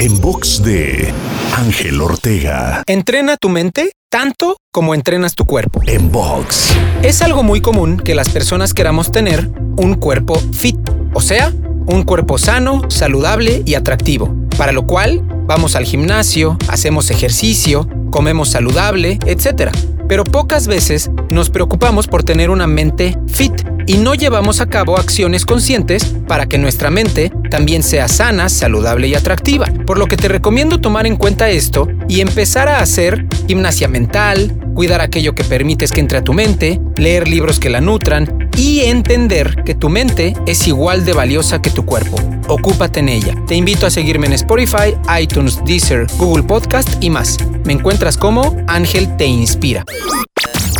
En box de Ángel Ortega. Entrena tu mente tanto como entrenas tu cuerpo. En box. Es algo muy común que las personas queramos tener un cuerpo fit, o sea, un cuerpo sano, saludable y atractivo, para lo cual vamos al gimnasio, hacemos ejercicio, comemos saludable, etc. Pero pocas veces nos preocupamos por tener una mente fit y no llevamos a cabo acciones conscientes para que nuestra mente también sea sana, saludable y atractiva. Por lo que te recomiendo tomar en cuenta esto y empezar a hacer gimnasia mental, cuidar aquello que permites que entre a tu mente, leer libros que la nutran y entender que tu mente es igual de valiosa que tu cuerpo. Ocúpate en ella. Te invito a seguirme en Spotify, iTunes, Deezer, Google Podcast y más. Me encuentras como Ángel Te Inspira.